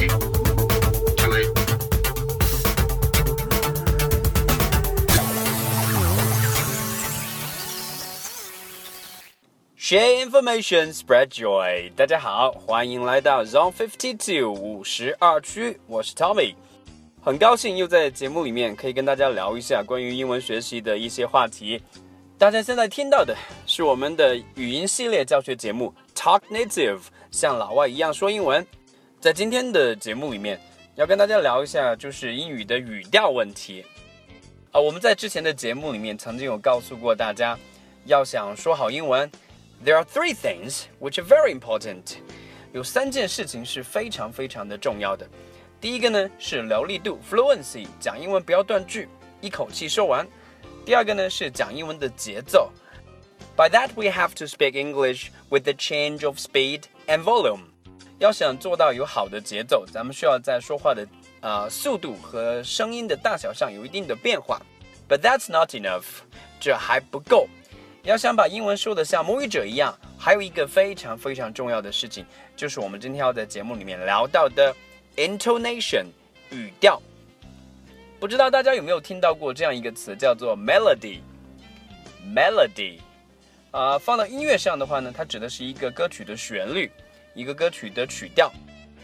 Share information, spread joy. 大家好，欢迎来到 Zone Fifty Two 五十二区，我是 Tommy。很高兴又在节目里面可以跟大家聊一下关于英文学习的一些话题。大家现在听到的是我们的语音系列教学节目 Talk Native，像老外一样说英文。在今天的节目里面，要跟大家聊一下就是英语的语调问题。啊，我们在之前的节目里面曾经有告诉过大家，要想说好英文。There are three things which are very important。有三件事情是非常非常的重要的。第一个呢是流利度 （fluency），讲英文不要断句，一口气说完。第二个呢是讲英文的节奏。By that we have to speak English with the change of speed and volume。要想做到有好的节奏，咱们需要在说话的呃速度和声音的大小上有一定的变化。But that's not enough，这还不够。要想把英文说得像母语者一样，还有一个非常非常重要的事情，就是我们今天要在节目里面聊到的 intonation 语调。不知道大家有没有听到过这样一个词，叫做 melody。melody，啊，放到音乐上的话呢，它指的是一个歌曲的旋律，一个歌曲的曲调。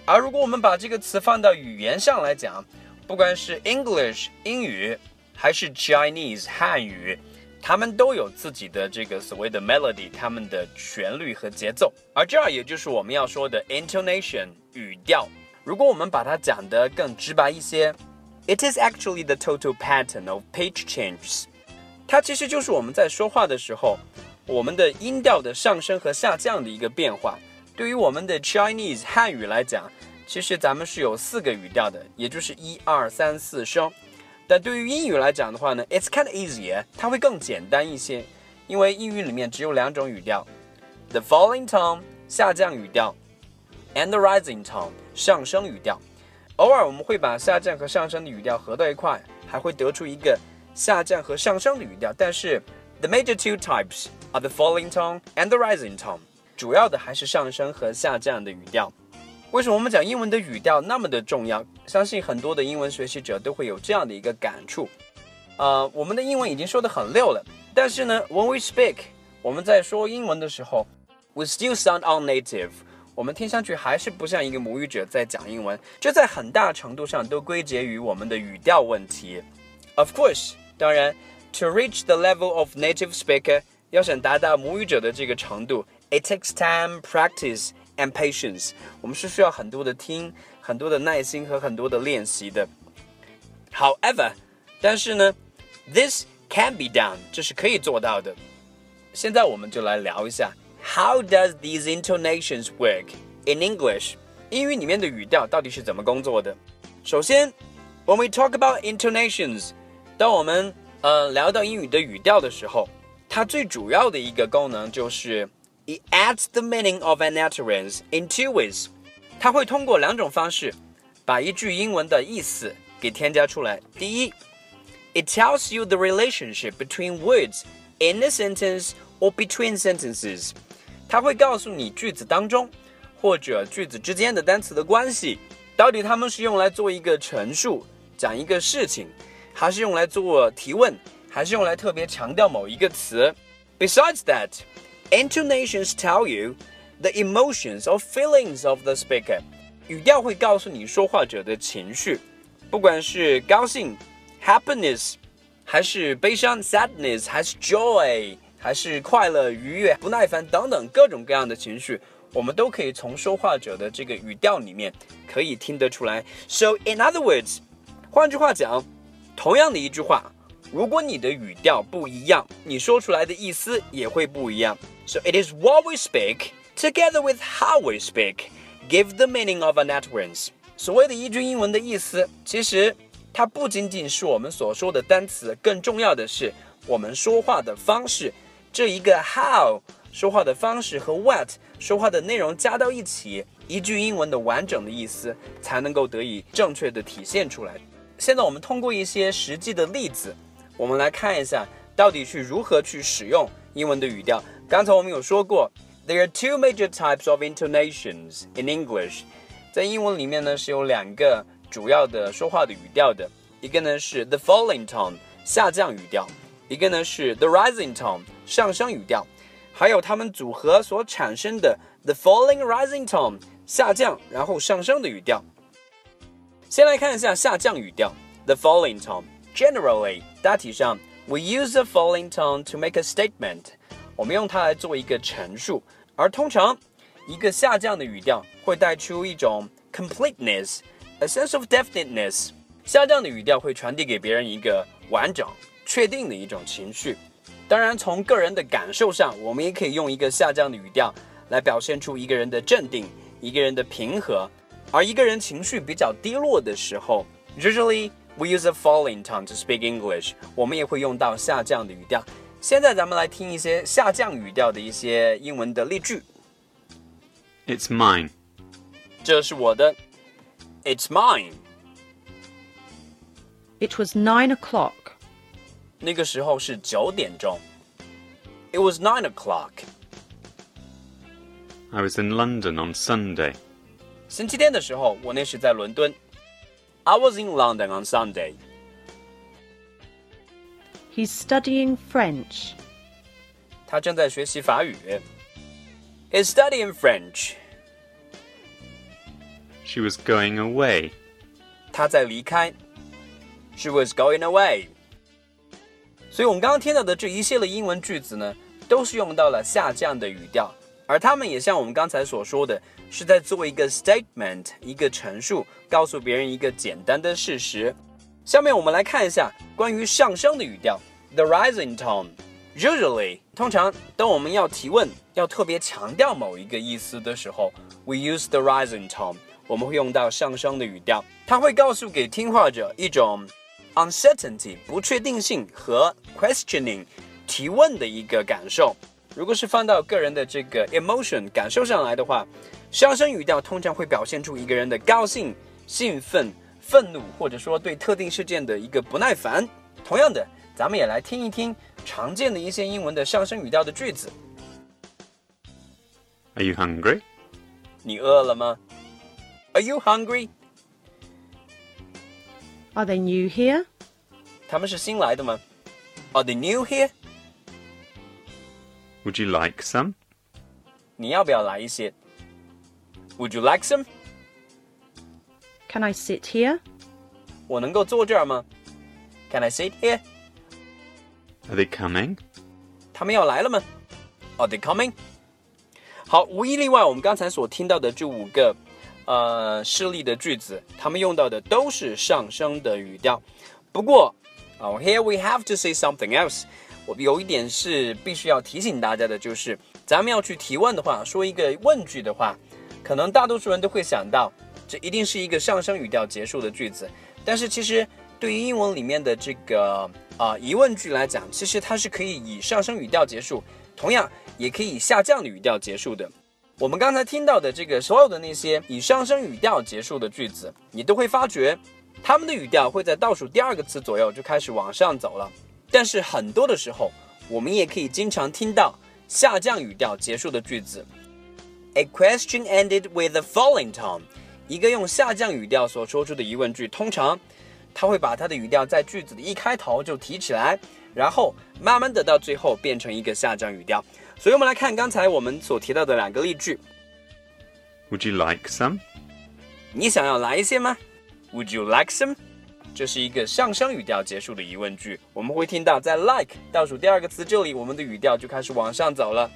而如果我们把这个词放到语言上来讲，不管是 English 英语，还是 Chinese 汉语。他们都有自己的这个所谓的 melody，他们的旋律和节奏，而这儿也就是我们要说的 intonation 语调。如果我们把它讲得更直白一些，it is actually the total pattern of pitch changes。它其实就是我们在说话的时候，我们的音调的上升和下降的一个变化。对于我们的 Chinese 汉语来讲，其实咱们是有四个语调的，也就是一二三四声。但对于英语来讲的话呢，it's kind of easier，它会更简单一些，因为英语里面只有两种语调，the falling tone 下降语调，and the rising tone 上升语调。偶尔我们会把下降和上升的语调合到一块，还会得出一个下降和上升的语调。但是 the major two types are the falling tone and the rising tone， 主要的还是上升和下降的语调。为什么我们讲英文的语调那么的重要？相信很多的英文学习者都会有这样的一个感触。呃，我们的英文已经说得很溜了，但是呢，when we speak，我们在说英文的时候，we still sound unnative，我们听上去还是不像一个母语者在讲英文。这在很大程度上都归结于我们的语调问题。Of course，当然，to reach the level of native speaker，要想达到母语者的这个程度 ，it takes time practice。and patience，我们是需要很多的听、很多的耐心和很多的练习的。However，但是呢，this can be done，这是可以做到的。现在我们就来聊一下，How does these intonations work in English？英语里面的语调到底是怎么工作的？首先，when we talk about intonations，当我们呃聊到英语的语调的时候，它最主要的一个功能就是 It adds the meaning of an utterance in two ways。它会通过两种方式把一句英文的意思给添加出来。第一，it tells you the relationship between words in a sentence or between sentences。它会告诉你句子当中或者句子之间的单词的关系，到底它们是用来做一个陈述，讲一个事情，还是用来做提问，还是用来特别强调某一个词。Besides that。 Intonations tell you the emotions or feelings of the speaker。语调会告诉你说话者的情绪，不管是高兴 （happiness） 还是悲伤 （sadness） 还是 joy 还是快乐、愉悦、不耐烦等等各种各样的情绪，我们都可以从说话者的这个语调里面可以听得出来。So in other words，换句话讲，同样的一句话， 如果你的语调不一样，你说出来的意思也会不一样。So it is what we speak together with how we speak give the meaning of an utterance。所谓的一句英文的意思，其实它不仅仅是我们所说的单词，更重要的是我们说话的方式。这一个 how 说话的方式和 what 说话的内容加到一起，一句英文的完整的意思才能够得以正确的体现出来。现在我们通过一些实际的例子，我们来看一下到底去如何去使用英文的语调。刚才我们有说过，there are two major types of intonations in English， 在英文里面呢是有两个主要的说话的语调的，一个呢是 the falling tone 下降语调，一个呢是 the rising tone 上升语调，还有它们组合所产生的 the falling rising tone 下降然后上升的语调。先来看一下下降语调 the falling tone。Generally， 大体上，we use the falling tone to make a statement。我们用它来做一个陈述，而通常一个下降的语调会带出一种 completeness，a sense of definiteness。下降的语调会传递给别人一个完整、确定的一种情绪。当然，从个人的感受上，我们也可以用一个下降的语调来表现出一个人的镇定、一个人的平和。而一个人情绪比较低落的时候，usually。We use a falling tone to speak English。我们也会用到下降的语调。现在咱们来听一些下降语调的一些英文的例句。It's mine。这是我的。It's mine。It was nine o'clock。那个时候是九点钟。It was nine o'clock。I was in London on Sunday。星期天的时候，我那时在伦敦。 I was in London on Sunday. He's studying French. 他正在学习法语。He's studying French. She was going away. 她在离开。She was going away. 所以，我们刚刚听到的这一系列英文句子呢，都是用到了下降的语调， 而他们也像我们刚才所说的，是在做一个 statement，一个陈述，告诉别人一个简单的事实。下面我们来看一下关于上升的语调，the rising tone。Usually，通常当我们要提问，要特别强调某一个意思的时候，we use the rising tone。我们会用到上升的语调，它会告诉给听话者一种 uncertainty 不确定性和 questioning 提问的一个感受。如果是放到个人的这个 emotion 感受上来的话，上升语调通常会表现出一个人的高兴、兴奋、愤怒，或者说对特定事件的一个不耐烦。同样的，咱们也来听一听常见的一些英文的上升语调的句子。Are you hungry？你饿了吗？Are you hungry？Are they new here？他们是新来的吗？Are they new here？would you like some? 你要不要来一些？Would you like some? Can I sit here? 我能够坐这儿吗？Can I sit here? Are they coming? 他们要来了吗？Are they coming? 好，无一例外，我们刚才所听到的这五个呃示例的句子，他们用到的都是上升的语调。不过，哦、oh,，here we have to say something else。 我有一点是必须要提醒大家的，就是咱们要去提问的话，说一个问句的话，可能大多数人都会想到，这一定是一个上升语调结束的句子。但是其实对于英文里面的这个啊疑问句来讲，其实它是可以以上升语调结束，同样也可以以下降的语调结束的。我们刚才听到的这个所有的那些以上升语调结束的句子，你都会发觉，他们的语调会在倒数第二个词左右就开始往上走了。但是很多的时候，我们也可以经常听到下降语调结束的句子。A question ended with a falling tone。一个用下降语调所说出的疑问句，通常它会把它的语调在句子的一开头就提起来，然后慢慢的到最后变成一个下降语调。所以我们来看刚才我们所提到的两个例句。Would you like some？你想要来一些吗？Would you like some？这是一个上升语调结束的疑问句，我们会听到在 like 倒数第二个词这里，我们的语调就开始往上走了。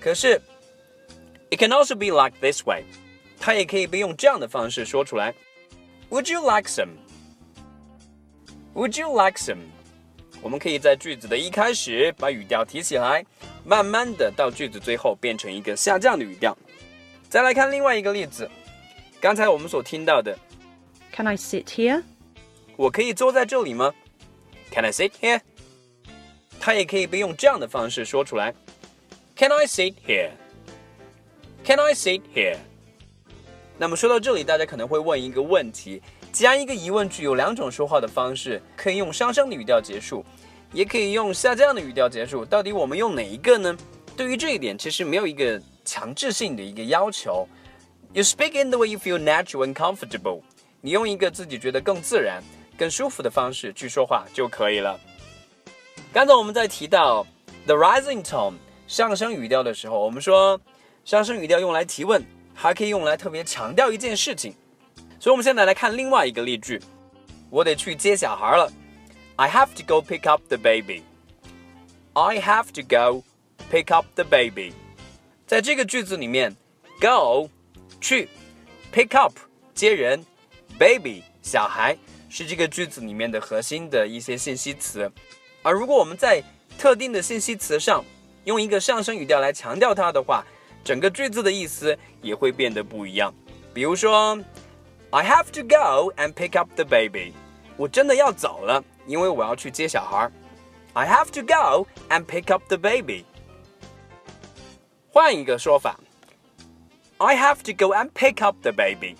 可是，it can also be like this way，它也可以被用这样的方式说出来。Would you like some？Would you like some？我们可以在句子的一开始把语调提起来，慢慢的到句子最后变成一个下降的语调。再来看另外一个例子，刚才我们所听到的，Can I sit here？我可以坐在这里吗？Can I sit here？它也可以被用这样的方式说出来：Can I sit here？Can I sit here？那么说到这里，大家可能会问一个问题：既然一个疑问句有两种说话的方式，可以用上升的语调结束，也可以用下降的语调结束，到底我们用哪一个呢？对于这一点，其实没有一个强制性的一个要求。You speak in the way you feel natural and comfortable。你用一个自己觉得更自然、更舒服的方式去说话就可以了。刚才我们在提到 the rising tone 上升语调的时候，我们说上升语调用来提问，还可以用来特别强调一件事情。所以，我们现在来看另外一个例句：我得去接小孩了。I have to go pick up the baby. I have to go pick up the baby. 在这个句子里面，go 去，pick up 接人，baby 小孩是这个句子里面的核心的一些信息词。而如果我们在特定的信息词上用一个上升语调来强调它的话，整个句子的意思也会变得不一样。比如说，I have to go and pick up the baby。我真的要走了。因为我要去接小孩。I have to go and pick up the baby。换一个说法，I have to go and pick up the baby。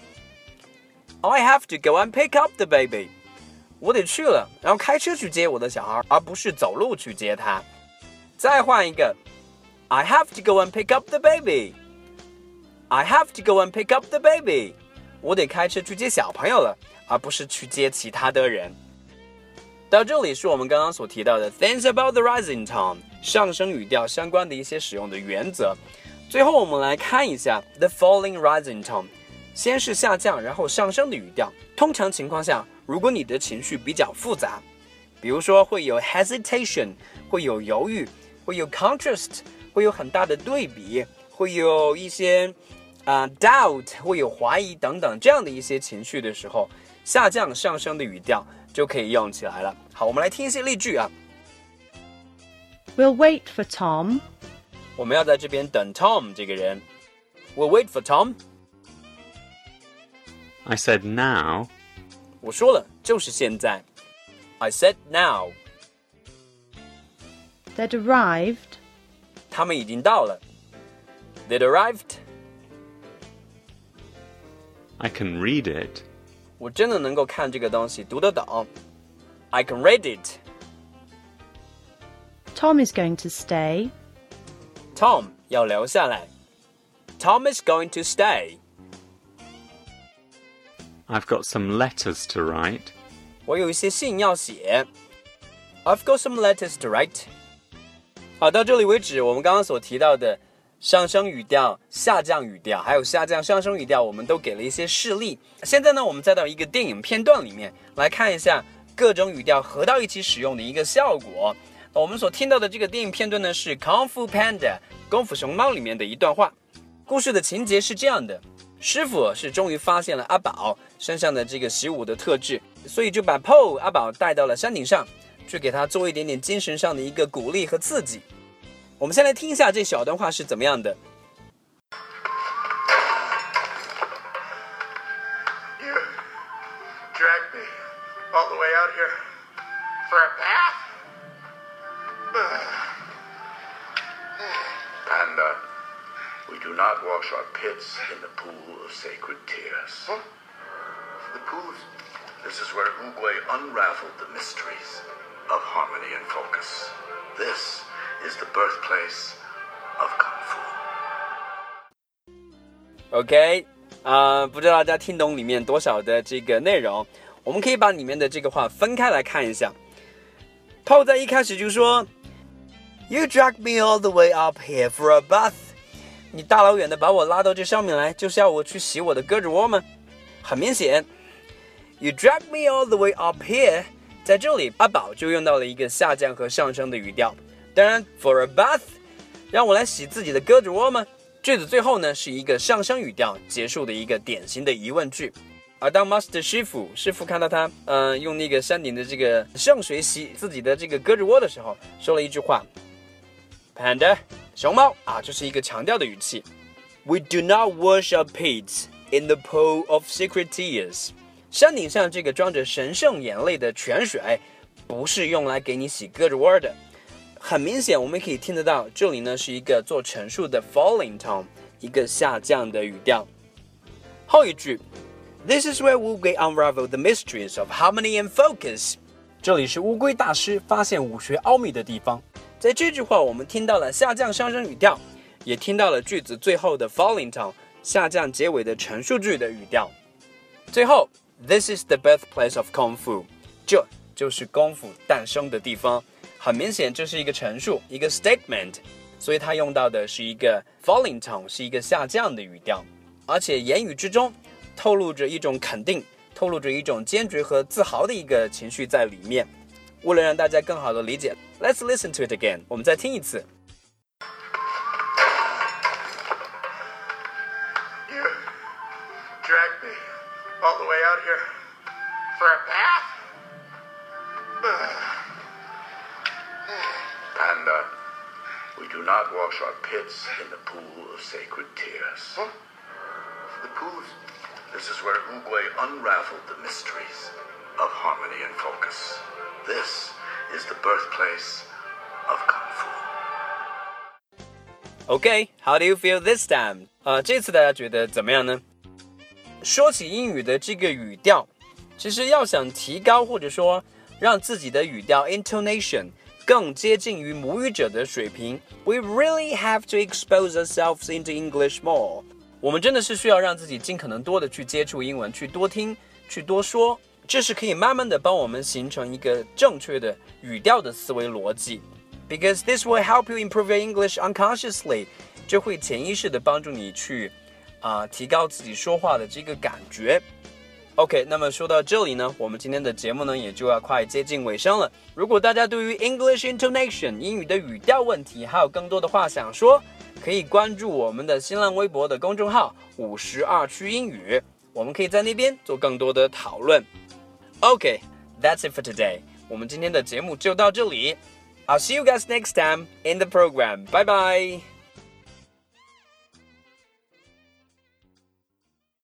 I have to go and pick up the baby。我得去了，然后开车去接我的小孩，而不是走路去接他。再换一个，I have to go and pick up the baby。I have to go and pick up the baby。我得开车去接小朋友了，而不是去接其他的人。到这里是我们刚刚所提到的 things about the rising tone 上升语调相关的一些使用的原则。最后我们来看一下 the falling rising tone，先是下降，然后上升的语调。通常情况下，如果你的情绪比较复杂，比如说会有 hesitation，会有犹豫，会有 contrast，会有很大的对比，会有一些啊 doubt，会有怀疑等等这样的一些情绪的时候，下降上升的语调。就可以用起来了。好，我们来听一些例句啊。We'll wait for Tom. 我们要在这边等 Tom 这个人。We'll wait for Tom. I said now. 我说了，就是现在。I said now. They'd arrived. 他们已经到了。They'd arrived. I can read it. 我真的能够看这个东西，读得懂。I can read it. Tom is going to stay. Tom 要留下来。Tom is going to stay. I've got some letters to write. 我有一些信要写。I've got some letters to write. 好，到这里为止，我们刚刚所提到的上升语调、下降语调，还有下降上升语调，我们都给了一些示例。现在呢，我们再到一个电影片段里面来看一下各种语调合到一起使用的一个效果。我们所听到的这个电影片段呢，是《Kung Fu Panda》功夫熊猫里面的一段话。故事的情节是这样的：师傅是终于发现了阿宝身上的这个习武的特质，所以就把 Po 阿宝带到了山顶上，去给他做一点点精神上的一个鼓励和刺激。我们先来听一下这小段话是怎么样的。Panda. we do not wash our pits in the pool of sacred tears. The pool of... This is where Uguay unraveled the mysteries of harmony and focus. This is the birthplace of Kung Fu. OK，啊、不知道大家听懂里面多少的这个内容？我们可以把里面的这个话分开来看一下。泡在一开始就说：“You drag me all the way up here for a bath。” 你大老远的把我拉到这上面来，就是要我去洗我的胳肢窝吗？很明显，You drag me all the way up here，在这里阿宝就用到了一个下降和上升的语调。当然，for a bath，让我来洗自己的胳肢窝吗？句子最后呢是一个上升语调结束的一个典型的疑问句。而当 Master 师傅师傅看到他，嗯、用那个山顶的这个圣水洗自己的这个胳肢窝的时候，说了一句话：“Panda，熊猫啊，这是一个强调的语气。We do not wash our pits in the pool of secret tears。山顶上这个装着神圣眼泪的泉水，不是用来给你洗胳肢窝的。很明显，我们可以听得到，这里呢是一个做陈述的 falling tone，一个下降的语调。后一句，This is where Wu Gui unraveled the mysteries of harmony and focus。这里是乌龟大师发现武学奥秘的地方。在这句话，我们听到了下降上升语调，也听到了句子最后的 falling tone 下降结尾的陈述句的语调。最后，This is the birthplace of kung fu，这就是功夫诞生的地方。很明显，这是一个陈述，一个 statement，所以它用到的是一个 falling tone，是一个下降的语调，而且言语之中透露着一种肯定，透露着一种坚决和自豪的一个情绪在里面。为了让大家更好的理解 ，Let's listen to it again，我们再听一次。 You dragged me all the way out here for a bath? Panda, we do not wash our pits in the pool of sacred tears. The pool of... This is where Uguay unraveled the mysteries of harmony and focus. This is the birthplace of Kung Fu. Okay, how do you feel this time? 呃，这次大家觉得怎么样呢？说起英语的这个语调，其实要想提高或者说让自己的语调 intonation 更接近于母语者的水平，we really have to expose ourselves into English more。我们真的是需要让自己尽可能多的去接触英文，去多听，去多说， 这是可以慢慢的帮我们形成一个正确的语调的思维逻辑。Because this will help you improve your English unconsciously，这会潜意识的帮助你去啊、提高自己说话的这个感觉。OK，那么说到这里呢，我们今天的节目呢也就要快接近尾声了。如果大家对于 English intonation 英语的语调问题还有更多的话想说，可以关注我们的新浪微博的公众号“五十二区英语”，我们可以在那边做更多的讨论。OK，that's、it for today。我们今天的节目就到这里。I'll see you guys next time in the program. Bye bye.